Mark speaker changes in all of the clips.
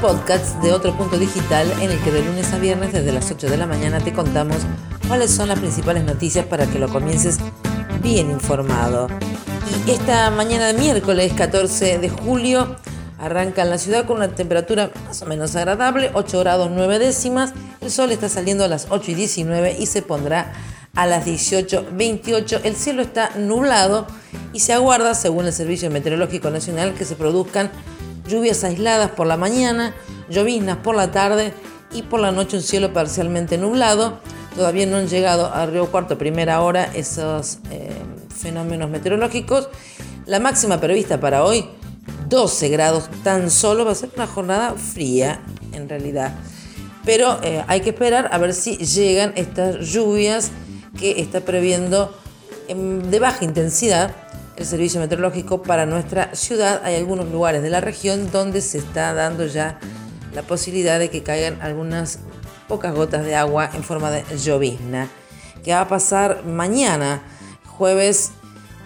Speaker 1: podcast de otro punto digital en el que de lunes a viernes desde las 8 de la mañana te contamos cuáles son las principales noticias para que lo comiences bien informado. Y esta mañana de miércoles 14 de julio arranca en la ciudad con una temperatura más o menos agradable, 8 grados 9 décimas. El sol está saliendo a las 8 y 19 y se pondrá a las 18.28. El cielo está nublado y se aguarda, según el Servicio Meteorológico Nacional, que se produzcan lluvias aisladas por la mañana, lloviznas por la tarde y por la noche un cielo parcialmente nublado. Todavía no han llegado a Río Cuarto primera hora esos eh, fenómenos meteorológicos. La máxima prevista para hoy, 12 grados tan solo, va a ser una jornada fría en realidad. Pero eh, hay que esperar a ver si llegan estas lluvias que está previendo de baja intensidad el servicio meteorológico para nuestra ciudad. Hay algunos lugares de la región donde se está dando ya la posibilidad de que caigan algunas pocas gotas de agua en forma de llovizna, que va a pasar mañana, jueves,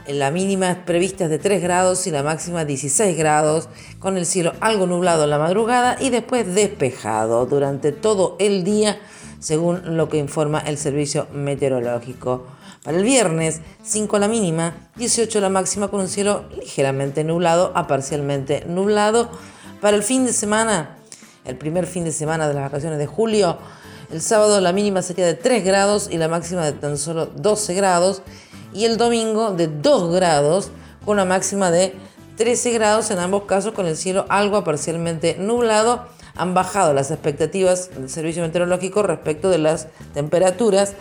Speaker 1: la mínima prevista es de 3 grados y la máxima 16 grados, con el cielo algo nublado en la madrugada y después despejado durante todo el día según lo que informa el servicio meteorológico. Para el viernes, 5 la mínima, 18 la máxima con un cielo ligeramente nublado a parcialmente nublado. Para el fin de semana, el primer fin de semana de las vacaciones de julio, el sábado la mínima sería de 3 grados y la máxima de tan solo 12 grados. Y el domingo de 2 grados con una máxima de 13 grados en ambos casos con el cielo algo parcialmente nublado han bajado las expectativas del servicio meteorológico respecto de las temperaturas,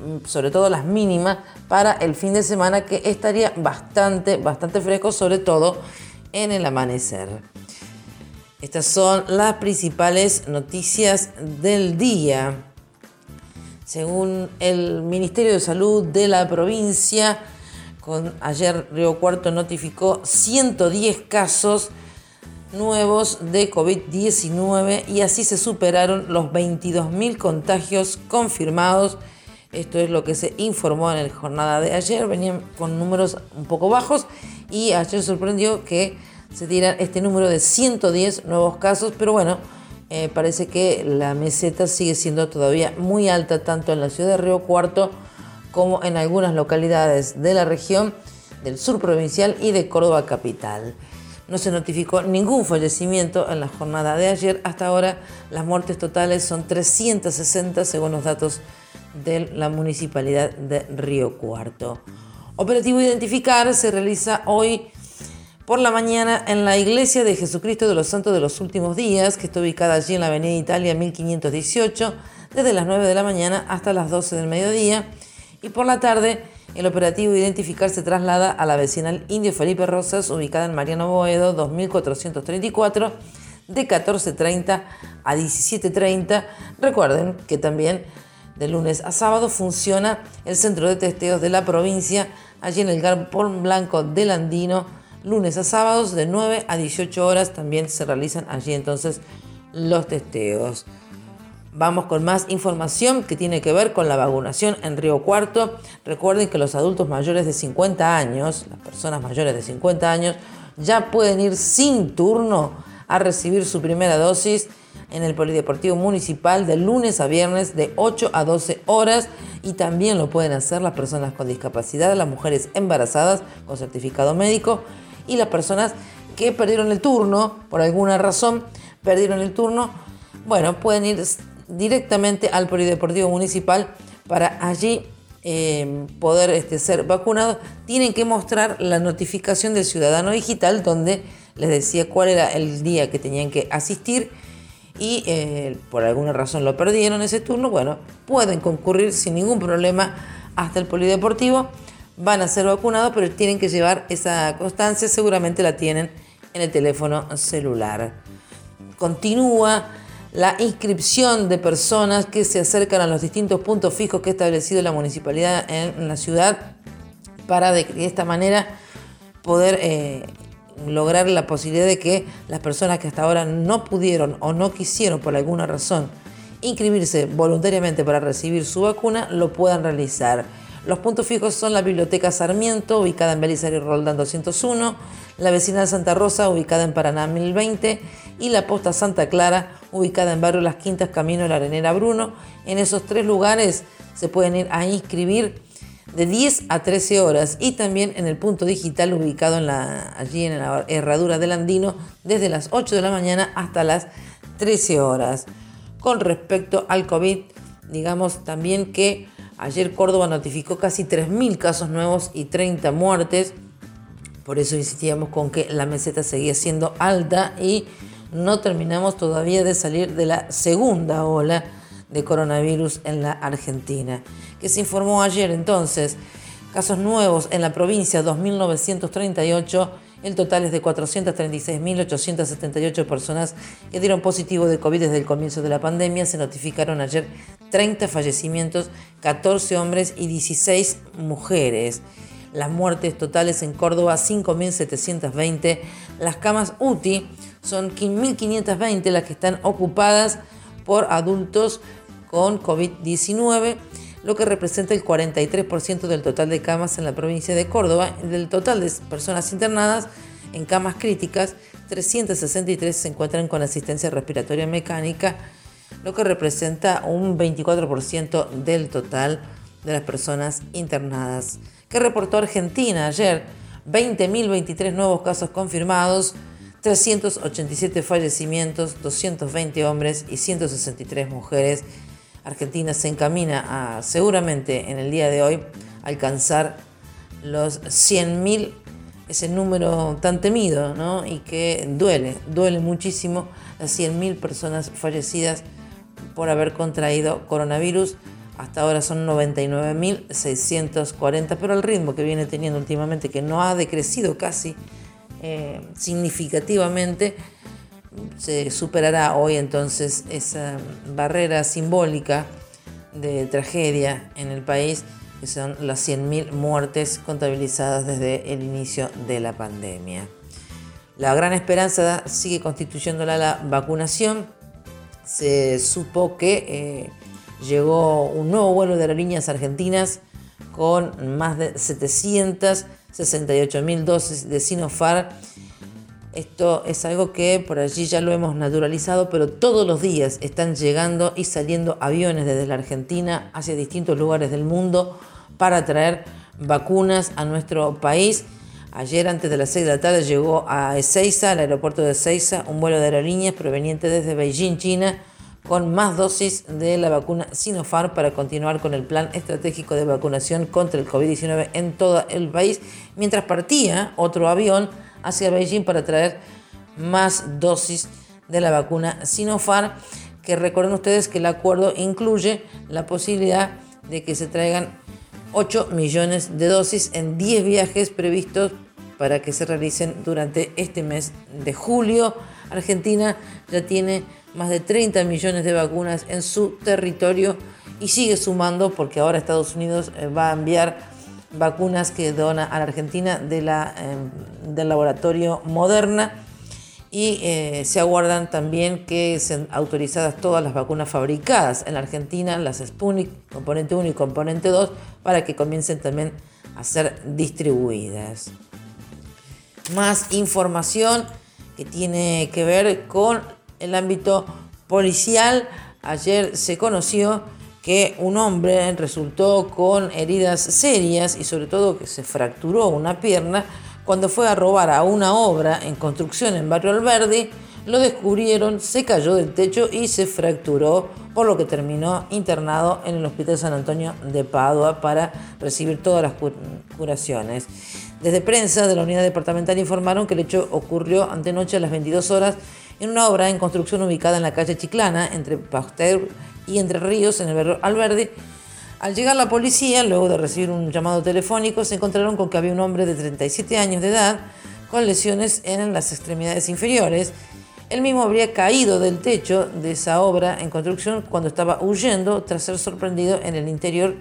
Speaker 1: mm, sobre todo las mínimas, para el fin de semana que estaría bastante, bastante fresco, sobre todo en el amanecer. Estas son las principales noticias del día. Según el Ministerio de Salud de la provincia, con, ayer Río Cuarto notificó 110 casos nuevos de COVID-19 y así se superaron los 22.000 contagios confirmados. Esto es lo que se informó en la jornada de ayer. Venían con números un poco bajos y ayer sorprendió que se diera este número de 110 nuevos casos, pero bueno, eh, parece que la meseta sigue siendo todavía muy alta tanto en la ciudad de Río Cuarto como en algunas localidades de la región del sur provincial y de Córdoba capital. No se notificó ningún fallecimiento en la jornada de ayer. Hasta ahora las muertes totales son 360 según los datos de la Municipalidad de Río Cuarto. Operativo Identificar se realiza hoy por la mañana en la Iglesia de Jesucristo de los Santos de los Últimos Días, que está ubicada allí en la Avenida Italia 1518, desde las 9 de la mañana hasta las 12 del mediodía. Y por la tarde el operativo Identificar se traslada a la vecinal Indio Felipe Rosas, ubicada en Mariano Boedo, 2434, de 14.30 a 17.30. Recuerden que también de lunes a sábado funciona el centro de testeos de la provincia, allí en el Garpón Blanco del Andino, lunes a sábados de 9 a 18 horas también se realizan allí entonces los testeos. Vamos con más información que tiene que ver con la vacunación en Río Cuarto. Recuerden que los adultos mayores de 50 años, las personas mayores de 50 años, ya pueden ir sin turno a recibir su primera dosis en el Polideportivo Municipal de lunes a viernes de 8 a 12 horas y también lo pueden hacer las personas con discapacidad, las mujeres embarazadas con certificado médico y las personas que perdieron el turno, por alguna razón, perdieron el turno, bueno, pueden ir directamente al Polideportivo Municipal para allí eh, poder este, ser vacunados. Tienen que mostrar la notificación del ciudadano digital donde les decía cuál era el día que tenían que asistir y eh, por alguna razón lo perdieron ese turno, bueno, pueden concurrir sin ningún problema hasta el polideportivo, van a ser vacunados, pero tienen que llevar esa constancia, seguramente la tienen en el teléfono celular. Continúa la inscripción de personas que se acercan a los distintos puntos fijos que ha establecido la municipalidad en la ciudad para de, esta manera poder eh, lograr la posibilidad de que las personas que hasta ahora no pudieron o no quisieron por alguna razón inscribirse voluntariamente para recibir su vacuna lo puedan realizar. Los puntos fijos son la Biblioteca Sarmiento, ubicada en Belisario Roldán 201, la Vecinal Santa Rosa, ubicada en Paraná 1020, y la Posta Santa Clara, ubicada en Barrio Las Quintas, Camino de la Arenera Bruno. En esos tres lugares se pueden ir a inscribir de 10 a 13 horas y también en el punto digital ubicado allí en la herradura del Andino desde las 8 de la mañana hasta las 13 horas. Con respecto al COVID, digamos también que Ayer Córdoba notificó casi 3.000 casos nuevos y 30 muertes. Por eso insistíamos con que la meseta seguía siendo alta y no terminamos todavía de salir de la segunda ola de coronavirus en la Argentina. Que se informó ayer entonces, casos nuevos en la provincia 2.938 el total es de 436.878 personas que dieron positivo de COVID desde el comienzo de la pandemia. Se notificaron ayer 30 fallecimientos, 14 hombres y 16 mujeres. Las muertes totales en Córdoba 5.720. Las camas UTI son 1.520 las que están ocupadas por adultos con COVID-19 lo que representa el 43% del total de camas en la provincia de Córdoba. Del total de personas internadas en camas críticas, 363 se encuentran con asistencia respiratoria mecánica, lo que representa un 24% del total de las personas internadas. ¿Qué reportó Argentina ayer? 20.023 nuevos casos confirmados, 387 fallecimientos, 220 hombres y 163 mujeres Argentina se encamina a seguramente en el día de hoy alcanzar los 100.000, ese número tan temido ¿no? y que duele, duele muchísimo las 100.000 personas fallecidas por haber contraído coronavirus. Hasta ahora son 99.640, pero el ritmo que viene teniendo últimamente, que no ha decrecido casi eh, significativamente, se superará hoy entonces esa barrera simbólica de tragedia en el país, que son las 100.000 muertes contabilizadas desde el inicio de la pandemia. La gran esperanza sigue constituyéndola la vacunación. Se supo que eh, llegó un nuevo vuelo de aerolíneas argentinas con más de 768.000 dosis de Sinopharm esto es algo que por allí ya lo hemos naturalizado, pero todos los días están llegando y saliendo aviones desde la Argentina hacia distintos lugares del mundo para traer vacunas a nuestro país. Ayer, antes de las 6 de la tarde, llegó a Ezeiza, al aeropuerto de Ezeiza, un vuelo de aerolíneas proveniente desde Beijing, China, con más dosis de la vacuna Sinopharm para continuar con el plan estratégico de vacunación contra el COVID-19 en todo el país, mientras partía otro avión hacia Beijing para traer más dosis de la vacuna Sinopharm, que recuerden ustedes que el acuerdo incluye la posibilidad de que se traigan 8 millones de dosis en 10 viajes previstos para que se realicen durante este mes de julio. Argentina ya tiene más de 30 millones de vacunas en su territorio y sigue sumando porque ahora Estados Unidos eh, va a enviar vacunas que dona a la Argentina em, del laboratorio Moderna y eh, se aguardan también que sean autorizadas todas las vacunas fabricadas en la Argentina, las Sputnik, componente 1 y componente 2, para que comiencen también a ser distribuidas. Más información que tiene que ver con el ámbito policial. Ayer se conoció que un hombre resultó con heridas serias y sobre todo que se fracturó una pierna cuando fue a robar a una obra en construcción en Barrio Alberdi, lo descubrieron, se cayó del techo y se fracturó, por lo que terminó internado en el Hospital San Antonio de Padua para recibir todas las curaciones. Desde prensa de la unidad departamental informaron que el hecho ocurrió antenoche a las 22 horas en una obra en construcción ubicada en la calle Chiclana, entre Pasteur y Entre Ríos, en el barrio Alberdi. Al llegar la policía, luego de recibir un llamado telefónico, se encontraron con que había un hombre de 37 años de edad con lesiones en las extremidades inferiores. Él mismo habría caído del techo de esa obra en construcción cuando estaba huyendo tras ser sorprendido en el interior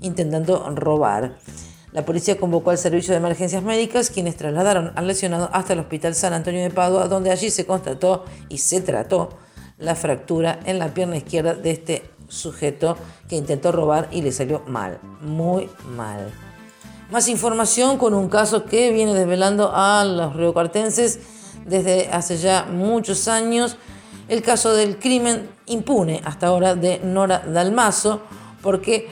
Speaker 1: intentando robar. La policía convocó al servicio de emergencias médicas, quienes trasladaron al lesionado hasta el Hospital San Antonio de Padua, donde allí se constató y se trató la fractura en la pierna izquierda de este sujeto que intentó robar y le salió mal, muy mal. Más información con un caso que viene desvelando a los riocartenses desde hace ya muchos años, el caso del crimen impune hasta ahora de Nora Dalmazo, porque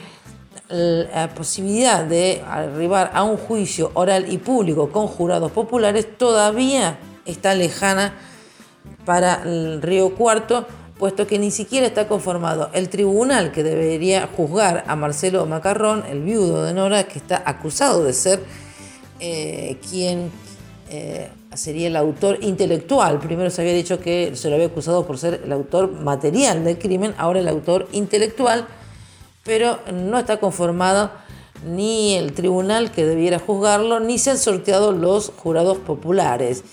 Speaker 1: la posibilidad de arribar a un juicio oral y público con jurados populares todavía está lejana para el Río Cuarto, puesto que ni siquiera está conformado el tribunal que debería juzgar a Marcelo Macarrón, el viudo de Nora, que está acusado de ser eh, quien eh, sería el autor intelectual. Primero se había dicho que se lo había acusado por ser el autor material del crimen, ahora el autor intelectual pero no está conformado ni el tribunal que debiera juzgarlo, ni se han sorteado los jurados populares.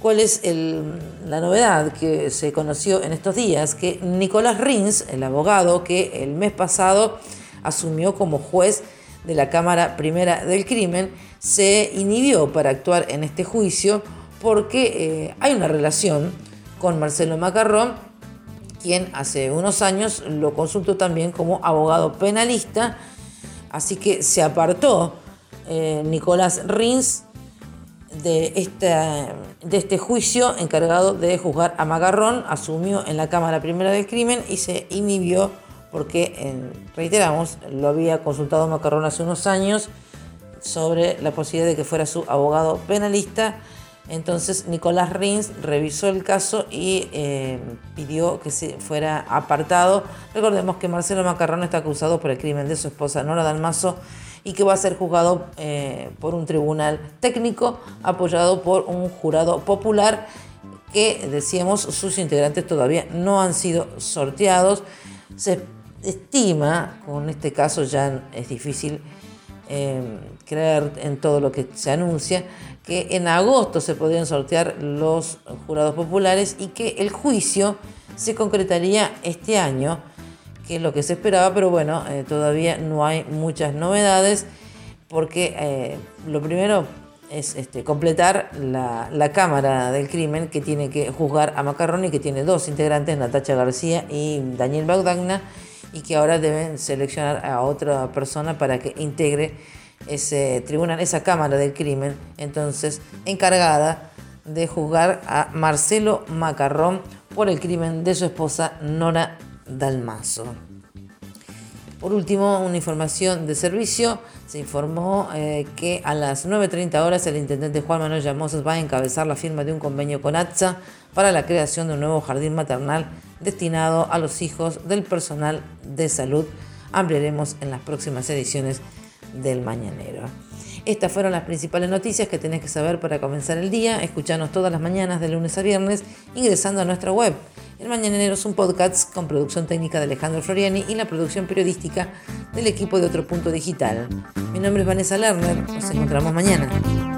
Speaker 1: ¿Cuál es la novedad que se conoció en estos días? Que Nicolás Rins, el abogado que el mes pasado asumió como juez de la Cámara Primera del Crimen, se inhibió para actuar en este juicio porque eh, hay una relación con Marcelo Macarrón quien hace unos años lo consultó también como abogado penalista, así que se apartó eh, Nicolás Rins de, este juicio encargado de juzgar a Magarrón, asumió en la Cámara Primera del Crimen y se inhibió porque, reiteramos, lo había consultado Macarrón hace unos años sobre la posibilidad de que fuera su abogado penalista entonces Nicolás Rins revisó el caso y eh, pidió que se fuera apartado. Recordemos que Marcelo Macarrón está acusado por el crimen de su esposa Nora Dalmazo y que va a ser juzgado eh, por un tribunal técnico apoyado por un jurado popular que, decíamos, sus integrantes todavía no han sido sorteados. Se estima, con este caso ya es difícil eh, creer en todo lo que se anuncia, que en agosto se podrían sortear los jurados populares y que el juicio se concretaría este año, que es lo que se esperaba, pero bueno, eh, todavía no hay muchas novedades porque eh, lo primero es este, completar la, la, Cámara del Crimen que tiene que juzgar a Macarroni, que tiene dos integrantes, Natacha García y Daniel Bagdagna, y que ahora deben seleccionar a otra persona para que integre ese tribunal, esa Cámara del Crimen, entonces encargada de juzgar a Marcelo Macarrón por el crimen de su esposa Nora Dalmazo. Por último, una información de servicio. Se informó eh, que a las 9.30 horas el intendente Juan Manuel Llamosas va a encabezar la firma de un convenio con ATSA para la creación de un nuevo jardín maternal destinado a los hijos del personal de salud. Ampliaremos en las próximas ediciones del Mañanero. Estas fueron las principales noticias que tenés que saber para comenzar el día. Escuchanos todas las mañanas de lunes a viernes ingresando a nuestra web. El Mañanero es un podcast con producción técnica de Alejandro Floriani y la producción periodística del equipo de Otro Punto Digital. Mi nombre es Vanessa Lerner. Nos encontramos mañana.